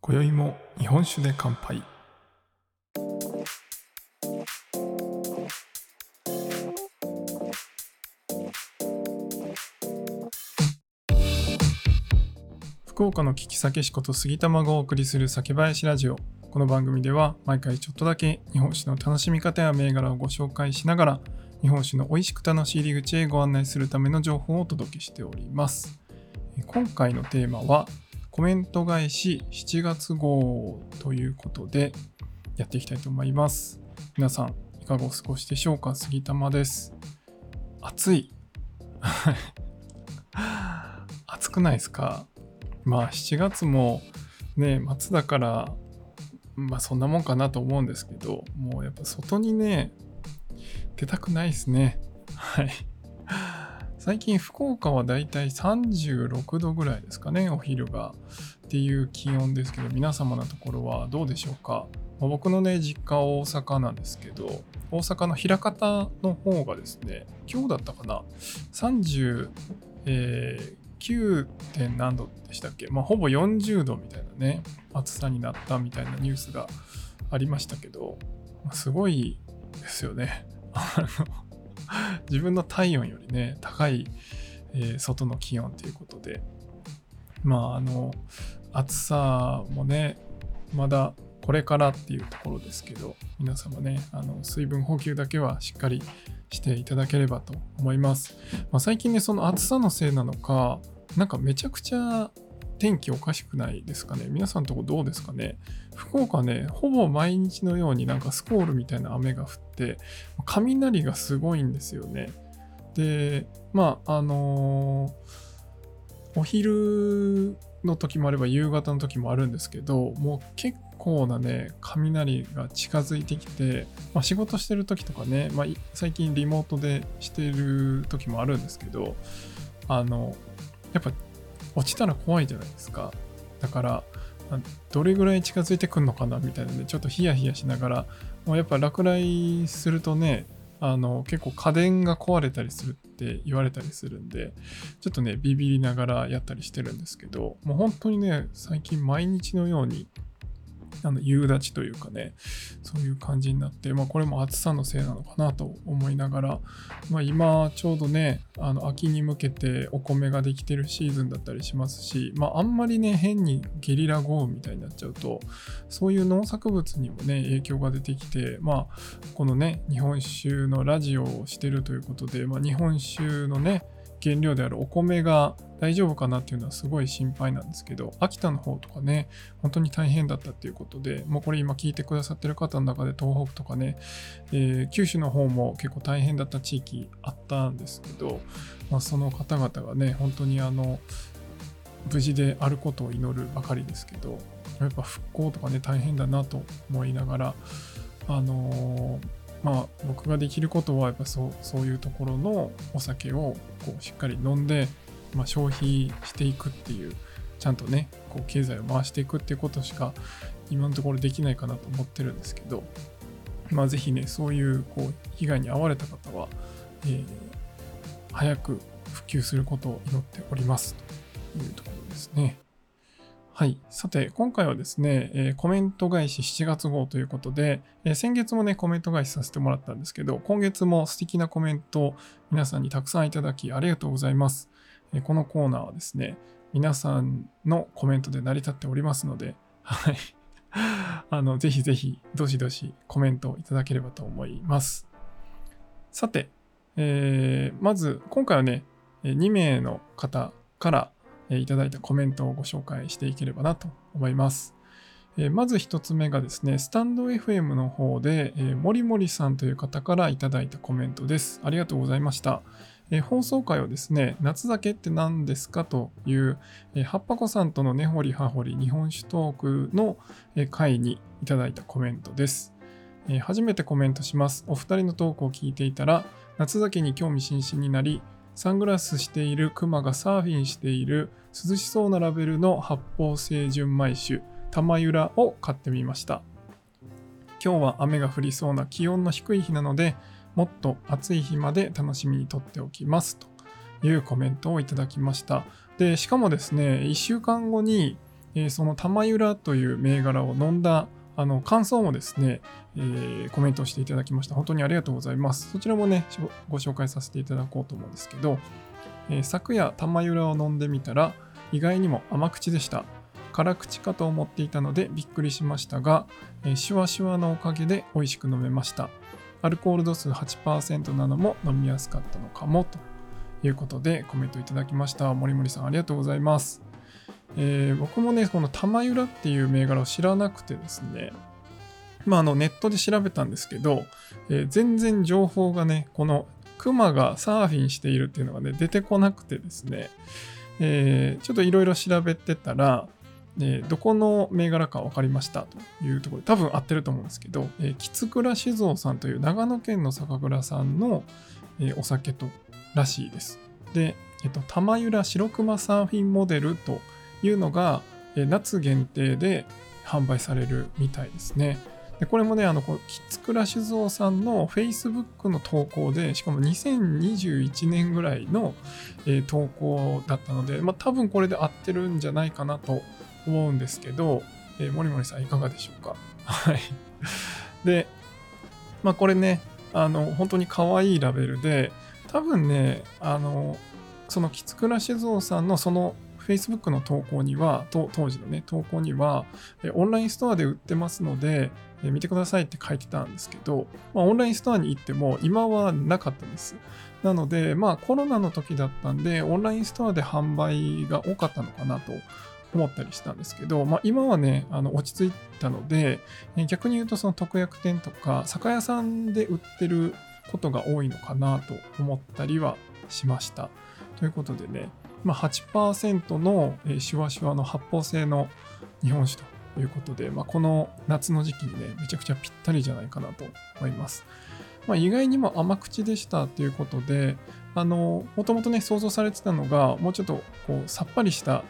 今宵も日本酒で乾杯。福岡の聞き酒師こと杉玉がお送りする酒林ラジオこの番組では毎回ちょっとだけ日本酒の楽しみ方や銘柄をご紹介しながら日本酒の美味しく楽しい入り口へご案内するための情報をお届けしております今回のテーマはコメント返し7月号ということでやっていきたいと思います。皆さん、いかがお過ごしでしょうか？杉玉です。暑い。暑くないですか？まあ7月もね、末だから、まあそんなもんかなと思うんですけど、もうやっぱ外にね、出たくないですね。はい。最近福岡はだいたい36度ぐらいですかね、お昼が。っていう気温ですけど、皆様のところはどうでしょうか？ま僕のね、実家は大阪なんですけど、大阪の枚方の方がですね、今日だったかな？30、9. 点何度でしたっけ、まあ、ほぼ40度みたいなね、暑さになったみたいなニュースがありましたけど、まあすごいですよね。自分の体温よりね、高い、えー外の気温ということで、まあ、あの、暑さもね、まだこれからっていうところですけど、皆様ね、あの水分補給だけはしっかりしていただければと思います。まあ、最近ね、その暑さのせいなのか、なんかめちゃくちゃ天気おかしくないですかね？皆さんのとこどうですかね？福岡ね、ほぼ毎日のようになんかスコールみたいな雨が降って、雷がすごいんですよね。で、まあ、あのーお昼の時もあれば夕方の時もあるんですけど、もう結構なね、雷が近づいてきて、まあ、仕事してる時とかね、まあ、最近リモートでしてる時もあるんですけど、あの、やっぱ落ちたら怖いじゃないですか。だから、どれぐらい近づいてくるのかなみたいなね、ちょっとヒヤヒヤしながら、もうやっぱ落雷するとね、あの結構家電が壊れたりするって言われたりするんで、ちょっとね、ビビりながらやったりしてるんですけど、もう本当にね、最近毎日のように、あの夕立というかね、そういう感じになって、まあこれも暑さのせいなのかなと思いながら、まあ今ちょうどね、あの秋に向けてお米ができてるシーズンだったりしますし、まああんまりね、変にゲリラ豪雨みたいになっちゃうと、そういう農作物にもね、影響が出てきて、まあこのね、日本酒のラジオをしてるということで、まあ日本酒のね、原料であるお米が大丈夫かなっていうのはすごい心配なんですけど、秋田の方とかね、本当に大変だったっていうことで、もうこれ今聞いてくださってる方の中で東北とかね、えー九州の方も結構大変だった地域あったんですけど、まあ、その方々がね、本当にあの、無事であることを祈るばかりですけど、やっぱ復興とかね、大変だなと思いながら、あのーまあ僕ができることはやっぱそうそういうところのお酒をこうしっかり飲んで、まあ、消費していくっていうちゃんとねこう経済を回していくっていうことしか今のところできないかなと思ってるんですけどまあぜひねそういうこう被害に遭われた方は、えー早く普及することを祈っておりますというところですね。はい。さて、今回はですね、えーコメント返し7月号ということで、えー先月もね、コメント返しさせてもらったんですけど、今月も素敵なコメントを皆さんにたくさんいただきありがとうございます。えーこのコーナーはですね、皆さんのコメントで成り立っておりますので、はい。あの、ぜひぜひ、どしどしコメントをいただければと思います。さて、えーまず、今回はね、2名の方から、いただいたコメントをご紹介していければなと思います。えーまず一つ目がですね、スタンド FM の方で、えー、もりもりさんという方からいただいたコメントです。ありがとうございました。えー放送回をですね、夏酒って何ですかという、えー、はっぱこさんとの根掘り葉掘り日本酒トークの、え回にいただいたコメントです。えー初めてコメントします。お二人のトークを聞いていたら、夏酒に興味津々になり、サングラスしているクマがサーフィンしている涼しそうなラベルの発泡性純米酒玉ゆらを買ってみました。今日は雨が降りそうな気温の低い日なのでもっと暑い日まで楽しみにとっておきます。というコメントをいただきました。でしかもですね1週間後に、え、その玉ゆらという銘柄を飲んだあの感想もですね、えー、コメントをしていただきました。本当にありがとうございます。そちらもね、ご紹介させていただこうと思うんですけど、えー、昨夜、玉ゆらを飲んでみたら、意外にも甘口でした。辛口かと思っていたのでびっくりしましたが、えー、シュワシュワのおかげで美味しく飲めました。アルコール度数8%なのも飲みやすかったのかもということでコメントいただきました。森森さんありがとうございます。えー、僕もね、この玉ゆらっていう銘柄を知らなくてですね、まあ、あのネットで調べたんですけど、えー、全然情報がね、このクマがサーフィンしているっていうのがね、出てこなくてですね、えー、ちょっといろいろ調べてたら、えー、どこの銘柄か分かりましたというところで、多分合ってると思うんですけど、えー、吉倉酒造さんという長野県の酒蔵さんの、えー、お酒とらしいです。で、えっと、玉ゆら白熊サーフィンモデルというのが、え夏限定で販売されるみたいですね。でこれもね、あの、こキツクラ酒造さんの Facebook の投稿で、しかも2021年ぐらいの、えー、投稿だったので、まあ、多分これで合ってるんじゃないかなと思うんですけど、えー、森森さんいかがでしょうか？はい。で、まあこれね、あの、本当に可愛いラベルで、多分ね、あの、そのキツクラ酒造さんのその Facebook の投稿には、当時のね、投稿には、オンラインストアで売ってますので、見てくださいって書いてたんですけど、まあ、オンラインストアに行っても今はなかったんです。なので、まあコロナの時だったんで、オンラインストアで販売が多かったのかなと思ったりしたんですけど、まあ、今はね、あの落ち着いたので、逆に言うとその特約店とか酒屋さんで売ってることが多いのかなと思ったりはしました。ということでね、まあ、8%のシュワシュワの発泡性の日本酒ということで、まあ、この夏の時期にね、めちゃくちゃぴったりじゃないかなと思います。まあ、意外にも甘口でしたということで、あの、もともとね、想像されてたのが、もうちょっとこうさっぱりした、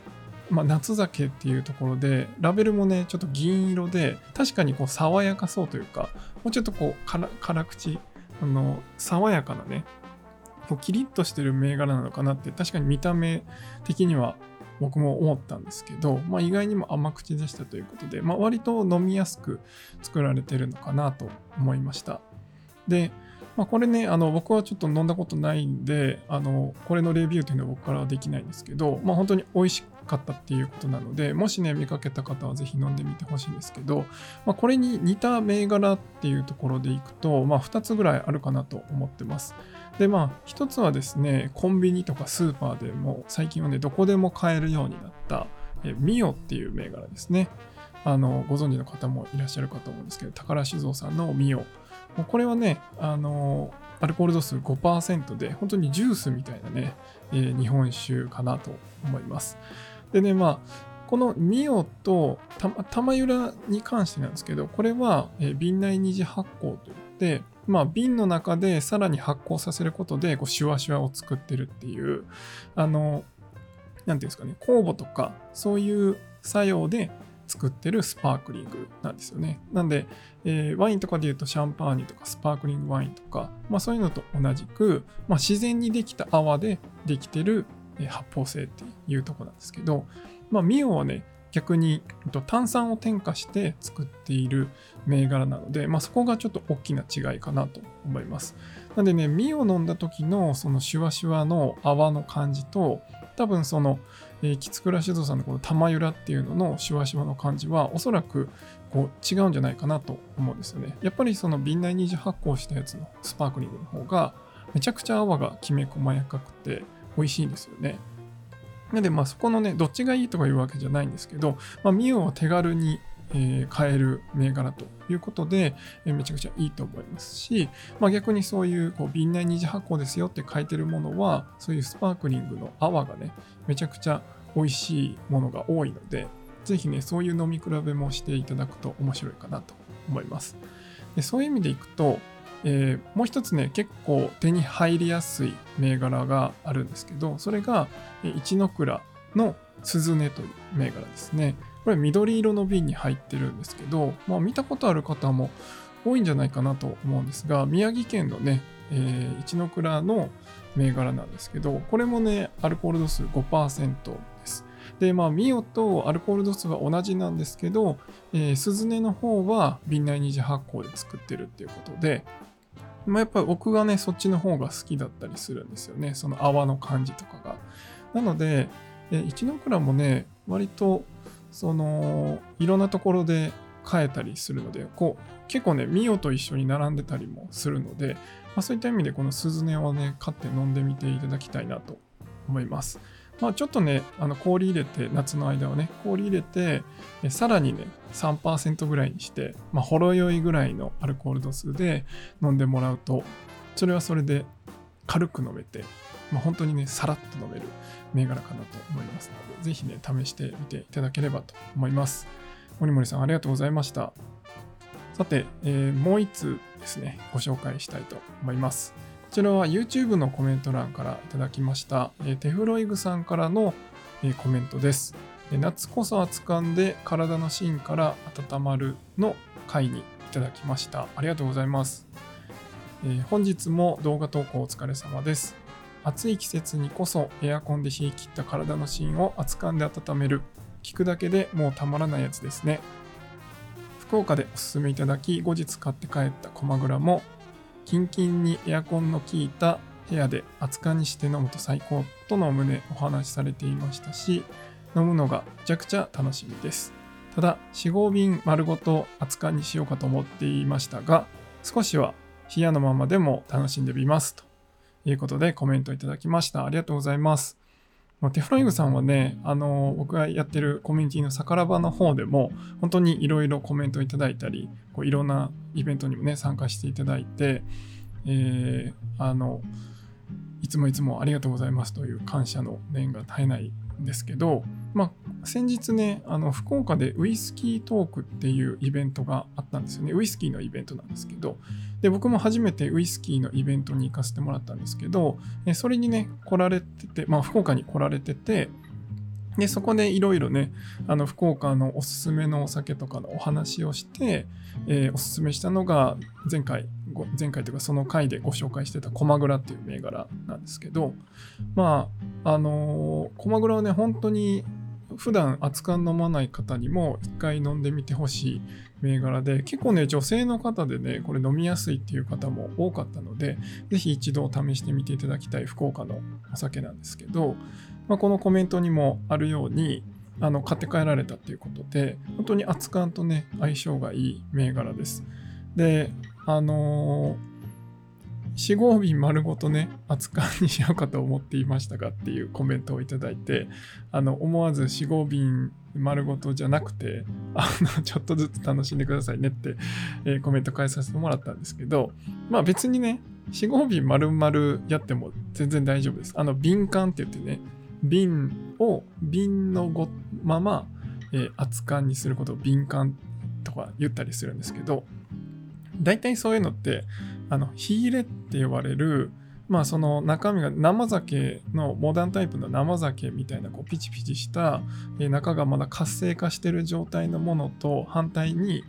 まあ、夏酒っていうところで、ラベルもね、ちょっと銀色で、確かにこう爽やかそうというか、もうちょっとこう辛辛口、あの、爽やかなね、こうキリッとしてる銘柄なのかなって確かに見た目的には僕も思ったんですけど、まあ、意外にも甘口でしたということで、まあ、割と飲みやすく作られてるのかなと思いました。で、まあ、これね、あの僕はちょっと飲んだことないんで、あのこれのレビューというのは僕からはできないんですけど、まあ、本当に美味しかったっていうことなので、もしね、見かけた方はぜひ飲んでみてほしいんですけど、まあ、これに似た銘柄っていうところでいくと、まあ、2つぐらいあるかなと思ってます。で、まあ、一つはですね、コンビニとかスーパーでも最近はね、どこでも買えるようになった、えミオっていう銘柄ですね。あの、ご存知の方もいらっしゃるかと思うんですけど、宝酒造さんのミオ。これはね、あの、アルコール度数5%で、本当にジュースみたいなね、えー、日本酒かなと思います。でね、まあ、このミオと玉ゆらに関してなんですけど、これは、えー、瓶内二次発酵といって、まあ、瓶の中でさらに発酵させることでこうシュワシュワを作ってるっていうあの何ていうんですかね酵母とかそういう作用で作ってるスパークリングなんですよね。なんで、えー、ワインとかで言うとシャンパーニュとかスパークリングワインとか、まあ、そういうのと同じく、まあ、自然にできた泡でできてる、発泡性っていうとこなんですけど、まあ、ミオはね、逆に炭酸を添加して作っている銘柄なので、まあ、そこがちょっと大きな違いかなと思います。なんでね、ミを飲んだ時のそのシュワシュワの泡の感じと、多分その、えー、キツクラ酒造さんのこの玉ゆらっていうののシワシワの感じは、おそらくこう違うんじゃないかなと思うんですよね。やっぱりその瓶内二次発酵したやつのスパークリングの方が、めちゃくちゃ泡がきめ細やかくて美味しいんですよね。なので、まあそこのね、どっちがいいとかいうわけじゃないんですけど、まあ、ミオは手軽にえー、買える銘柄ということで、え、めちゃくちゃいいと思いますし、まあ、逆にそういうこう瓶内二次発酵ですよって書いてるものは、そういうスパークリングの泡がね、めちゃくちゃ美味しいものが多いので、ぜひね、そういう飲み比べもしていただくと面白いかなと思います。でそういう意味でいくと、えー、もう一つね結構手に入りやすい銘柄があるんですけどそれが一ノ倉の鈴音という銘柄ですねこれ緑色の瓶に入ってるんですけど、まあ、見たことある方も多いんじゃないかなと思うんですが宮城県のね、えー、一ノ倉の銘柄なんですけどこれもねアルコール度数5%ですでまあミオとアルコール度数は同じなんですけど、えー、スズネの方は瓶内二次発酵で作ってるっていうことでまあ、やっぱり僕がね、そっちの方が好きだったりするんですよね。その泡の感じとかが。なので、一ノ倉もね、割と、その、いろんなところで買えたりするので、こう、結構ね、ミオと一緒に並んでたりもするので、まあ、そういった意味でこのスズネをね、買って飲んでみていただきたいなと思います。まあ、ちょっとね、あの氷入れて、夏の間はね、氷入れて、さらにね、3%ぐらいにして、まあ、ほろ酔いぐらいのアルコール度数で飲んでもらうと、それはそれで軽く飲めて、まあ、本当にね、さらっと飲める銘柄かなと思いますので、ぜひね、試してみていただければと思います。森森さん、ありがとうございました。さて、えー、もう一つですね、ご紹介したいと思います。こちらは YouTube のコメント欄からいただきました、えテフロイグさんからの、えコメントです。夏こそ熱かんで体の芯から温まるの回にいただきました。ありがとうございます。えー、本日も動画投稿お疲れ様です。暑い季節にこそエアコンで冷え切った体の芯を熱かんで温める。聞くだけでもうたまらないやつですね。福岡でおすすめいただき、後日買って帰ったコマグラもキンキンにエアコンの効いた部屋で熱燗にして飲むと最高との旨お話しされていましたし、飲むのがめちゃくちゃ楽しみです。ただ、4、5瓶丸ごと熱燗にしようかと思っていましたが、少しは冷やのままでも楽しんでみます。ということでコメントいただきました。ありがとうございます。テフロイグさんはね、あの、僕がやってるコミュニティのさからばの方でも、本当にいろいろコメントいただいたり、こういろんなイベントにもね、参加していただいて、えー、あの、いつもいつもありがとうございますという感謝の念が絶えないんですけど、まあ、先日ね、あの、福岡でウイスキートークっていうイベントがあったんですよね。ウイスキーのイベントなんですけど、で、僕も初めてウイスキーのイベントに行かせてもらったんですけど、それにね、来られてて、まあ、福岡に来られてて、で、そこでいろいろね、あの、福岡のおすすめのお酒とかのお話をして、えー、おすすめしたのが、前回、前回というかその回でご紹介してたコマグラっていう銘柄なんですけど、まあ、あのー、コマグラはね、本当に普段熱燗飲まない方にも一回飲んでみてほしい銘柄で、結構ね、女性の方でね、これ飲みやすいっていう方も多かったので、ぜひ一度試してみていただきたい福岡のお酒なんですけど、まあ、このコメントにもあるように、あの買って帰られたっていうことで、本当に熱燗とね、相性がいい銘柄です。で、あのー4合瓶丸ごとね、扱いにしようかと思っていましたがっていうコメントをいただいて、あの、思わず4合瓶丸ごとじゃなくて、あの、ちょっとずつ楽しんでくださいねって、えー、コメント返させてもらったんですけど、まあ別にね、4合瓶丸々やっても全然大丈夫です。あの、瓶缶って言ってね、瓶を瓶のごまま、えー、扱いにすることを瓶缶とか言ったりするんですけど、大体そういうのって、あの、火入れって呼ばれる、まあその中身が生酒のモダンタイプの生酒みたいなこうピチピチした中がまだ活性化してる状態のものと反対に、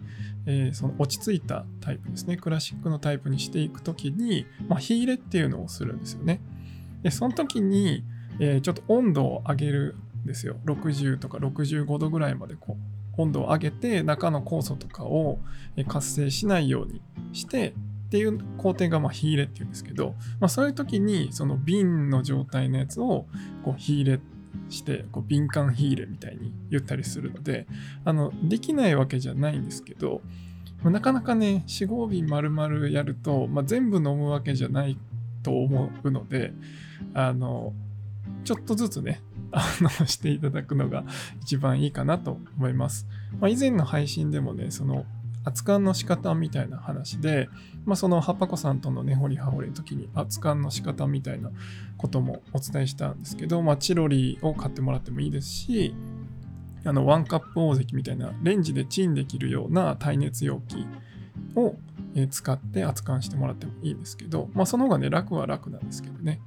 えー、その落ち着いたタイプですね。クラシックのタイプにしていくときに、まあ、火入れっていうのをするんですよね。でその時に、えー、ちょっと温度を上げるんですよ。60とか65度ぐらいまでこう温度を上げて中の酵素とかを活性しないようにしてっていう工程がまあ火入れっていうんですけど、まあ、そういう時にその瓶の状態のやつをこう火入れしてこう瓶缶火入れみたいに言ったりするのであのできないわけじゃないんですけどなかなかね4合瓶丸々やると、まあ、全部飲むわけじゃないと思うのであのちょっとずつねあのしていただくのが一番いいかなと思います。まあ、以前の配信でもねその熱燗の仕方みたいな話で、まあ、そのハッパコさんとの根掘り葉掘りの時に熱燗の仕方みたいなこともお伝えしたんですけど、まあ、チロリを買ってもらってもいいですし、あのワンカップ大関みたいなレンジでチンできるような耐熱容器を、使って熱燗してもらってもいいんですけど、まあ、その方がね、楽は楽なんですけどね。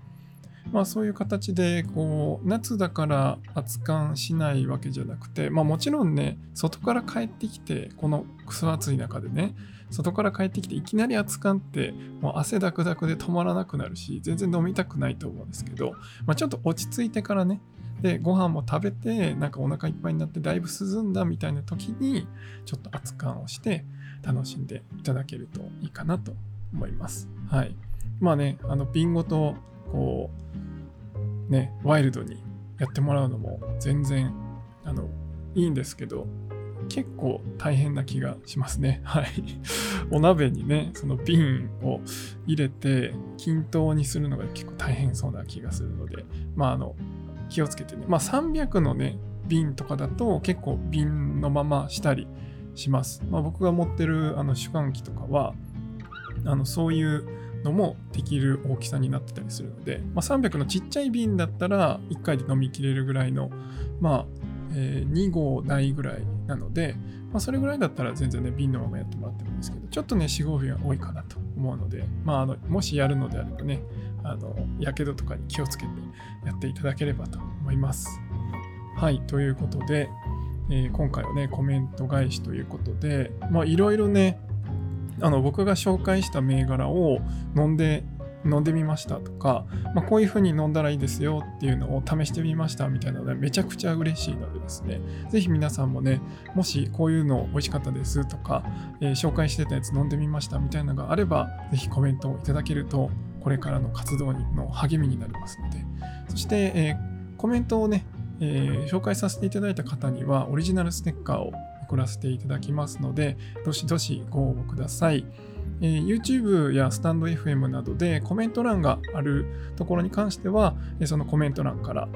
まあそういう形で、こう、夏だから熱燗しないわけじゃなくて、まあもちろんね、外から帰ってきて、このクソ暑い中でね、外から帰ってきていきなり熱燗ってもう汗だくだくで止まらなくなるし全然飲みたくないと思うんですけど、まあ、ちょっと落ち着いてからねでご飯も食べてなんかお腹いっぱいになってだいぶ涼んだみたいな時にちょっと熱燗をして楽しんでいただけるといいかなと思います。はい。まあねあの瓶ごとこうねワイルドにやってもらうのも全然あのいいんですけど結構大変な気がしますね。はい。お鍋にね、その瓶を入れて均等にするのが結構大変そうな気がするので、まあ、あの、気をつけてね。まあ、300のね、瓶とかだと結構瓶のまましたりします。まあ、僕が持ってるあの主観機とかは、あの、そういうのもできる大きさになってたりするので、まあ、300のちっちゃい瓶だったら1回で飲みきれるぐらいの、まあ、えー、2合ないぐらいなので、まあ、それぐらいだったら全然ね、瓶のままやってもらってもいいんですけど、ちょっとね、4、5瓶は多いかなと思うので、まあ、あのもしやるのであればね、やけどとかに気をつけてやっていただければと思います。はい、ということで、えー、今回はね、コメント返しということで、いろいろね、あの僕が紹介した銘柄を飲んで飲んでみましたとか、まあ、こういう風に飲んだらいいですよっていうのを試してみましたみたいなのでめちゃくちゃ嬉しいのでですね、ぜひ皆さんもね、もしこういうの美味しかったですとか、えー、紹介してたやつ飲んでみましたみたいなのがあれば、ぜひコメントをいただけると、これからの活動の励みになりますので、そして、えー、コメントをね、えー、紹介させていただいた方にはオリジナルステッカーを送らせていただきますので、どしどしご応募ください。えー、YouTube やスタンド FM などでコメント欄があるところに関しては、そのコメント欄から、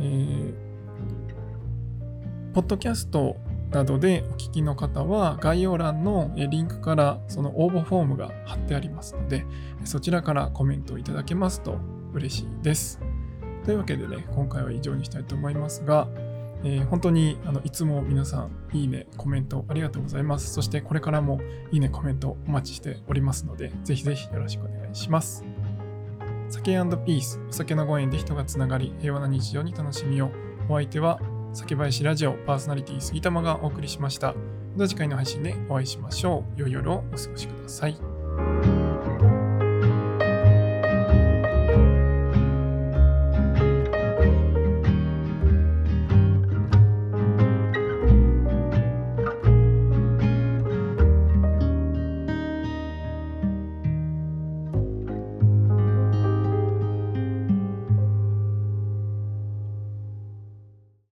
えー、ポッドキャストなどでお聞きの方は概要欄のリンクからその応募フォームが貼ってありますのでそちらからコメントをいただけますと嬉しいです。というわけでね今回は以上にしたいと思いますがえー、本当にあのいつも皆さんいいね、コメントありがとうございます。そしてこれからもいいね、コメントお待ちしておりますので、ぜひぜひよろしくお願いします。酒ピース、お酒のご縁で人がつながり、平和な日常に楽しみを。お相手は、酒林ラジオパーソナリティ杉玉がお送りしました。また次回の配信でお会いしましょう。良い夜をお過ごしください。